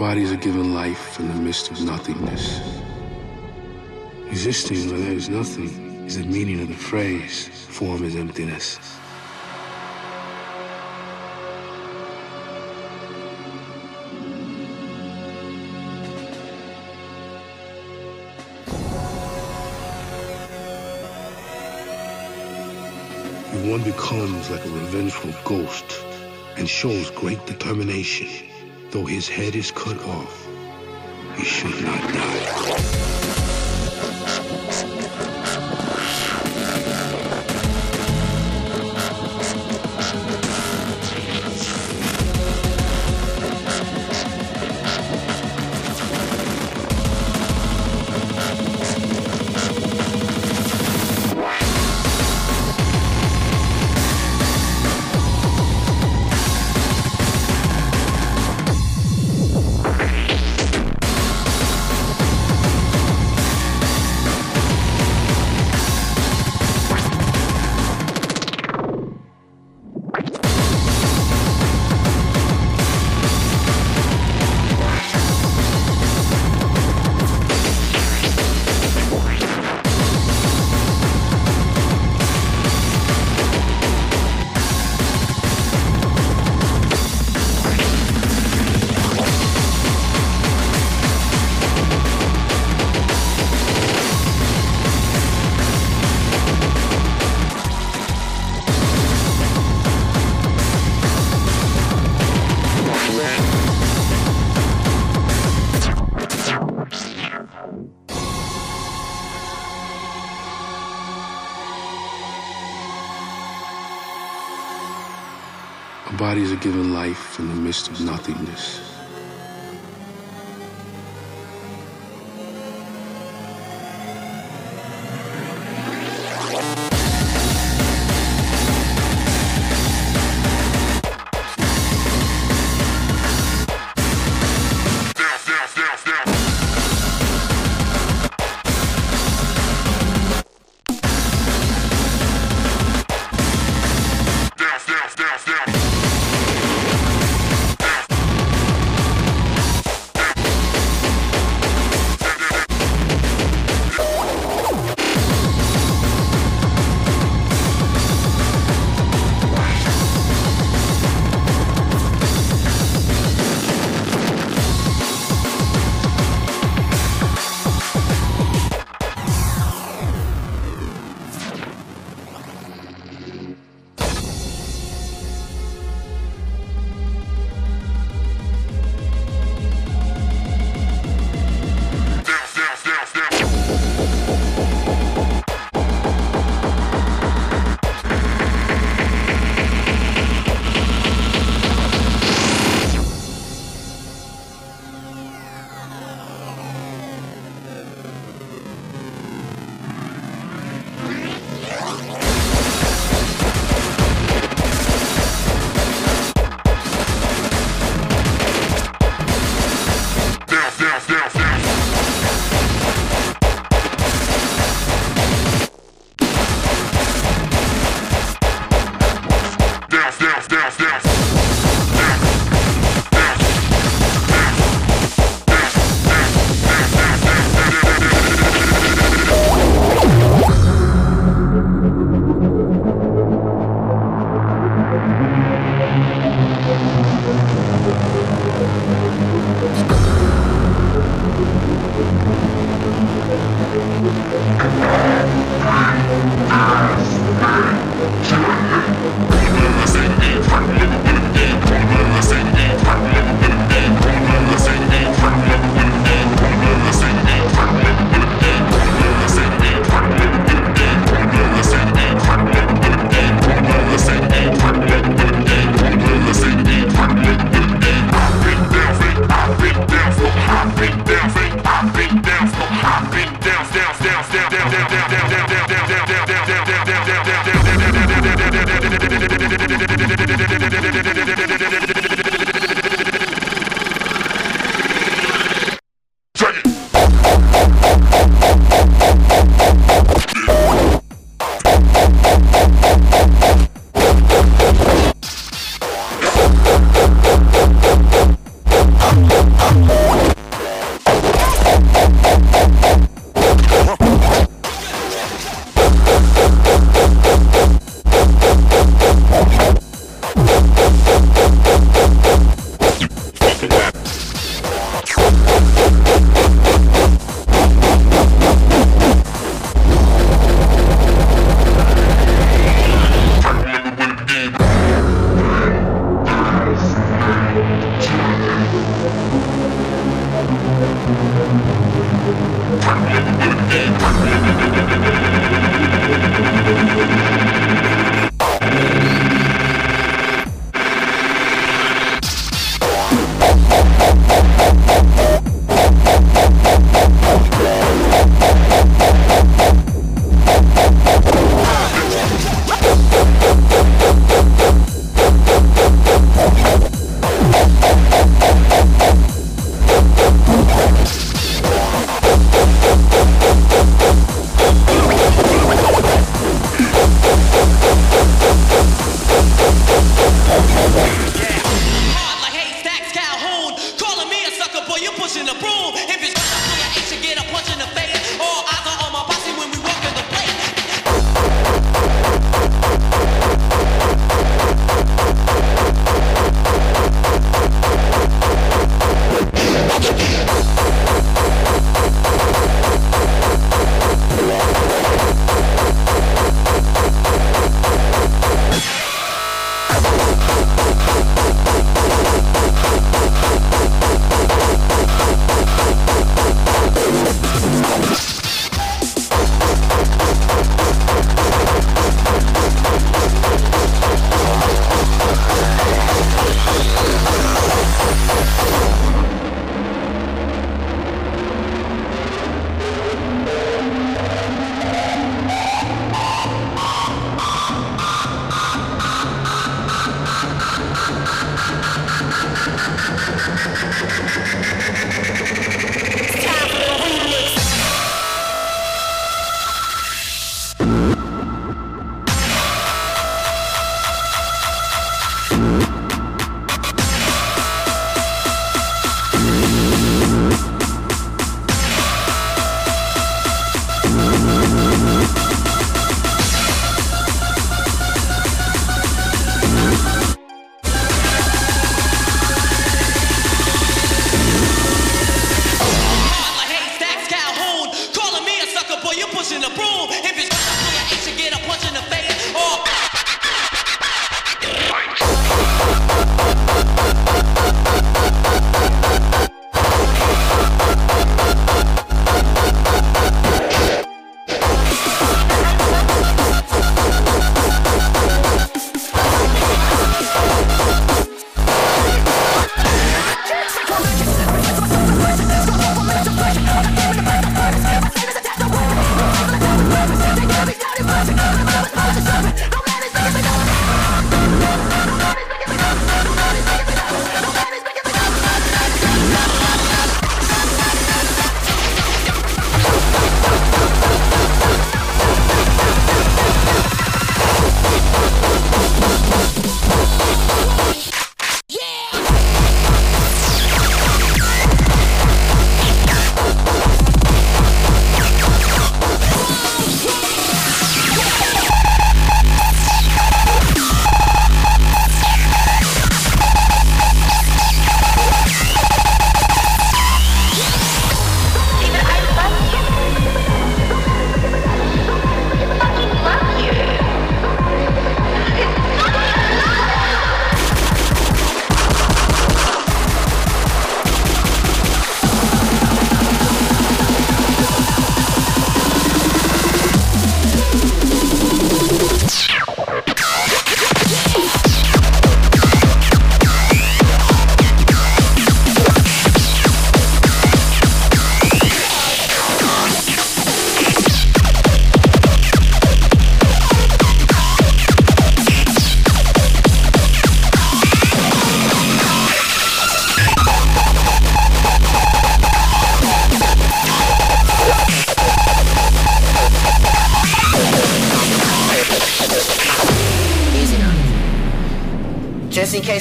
bodies are given life in the midst of nothingness. Existing where there is nothing is the meaning of the phrase, form is emptiness. One becomes like a revengeful ghost and shows great determination, though his head is cut off, he should not die. Bodies are given life in the midst of nothingness.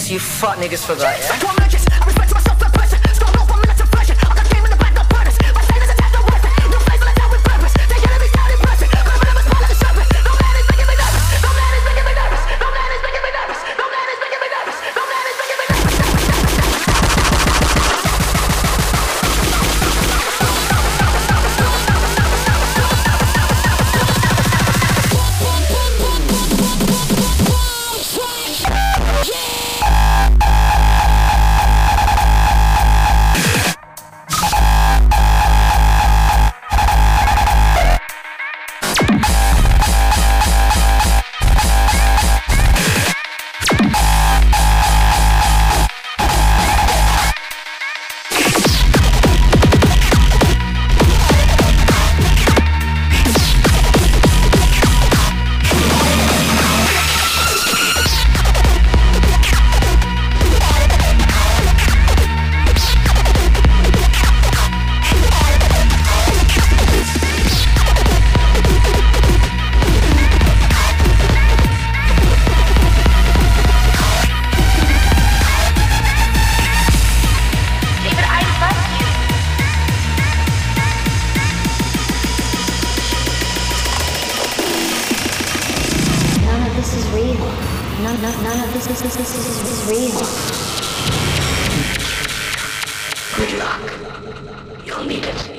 You fuck niggas forgot, yeah? Good luck. You'll need it.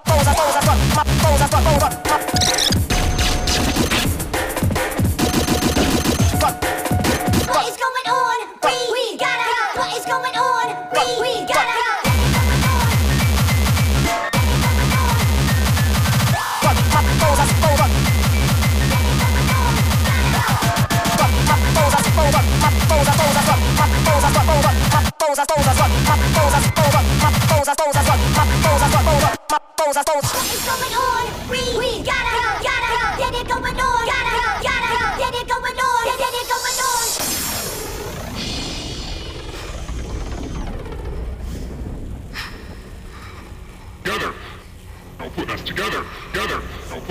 Those are those. It's going on. We, we gotta go, gotta it going on. Gotta go, gotta it going on. It going on. Together. Us together. Together.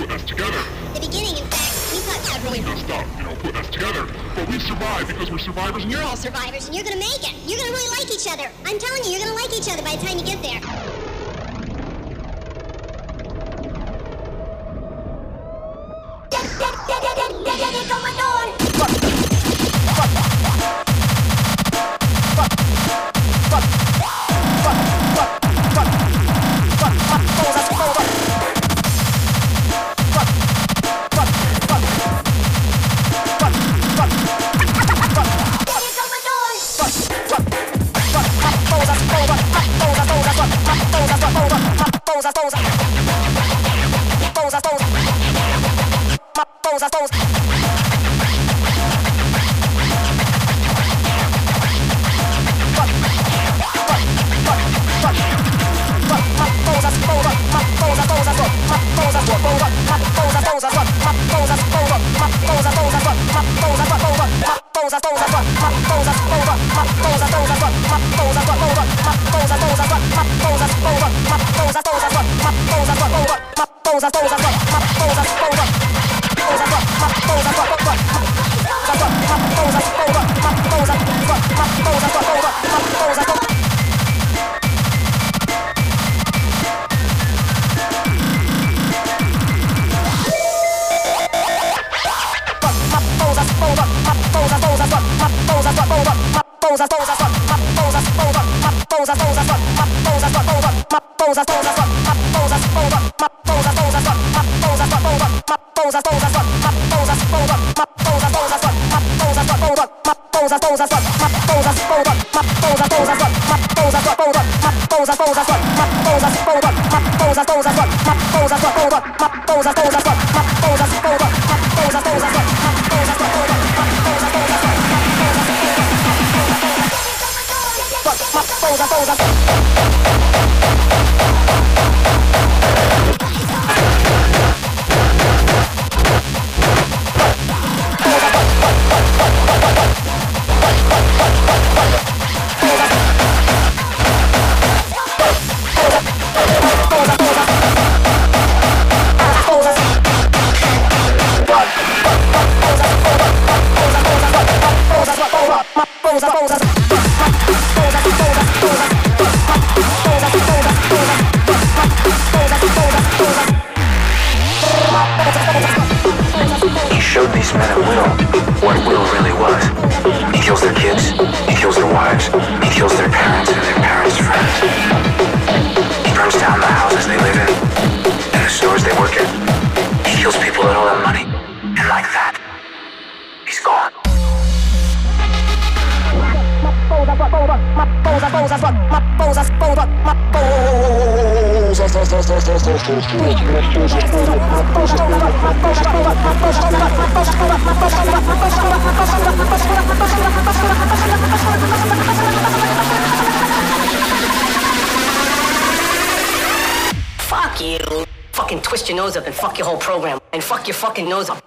Us together. The beginning, in fact, we thought that really messed up. You know, us together. But we survived because we're survivors, and you're all survivors, and you're gonna make it. You're gonna really like each other. I'm telling you, you're gonna like each other by the time you get there. Fuck you. Fucking twist your nose up and fuck your whole program. And fuck your fucking nose up.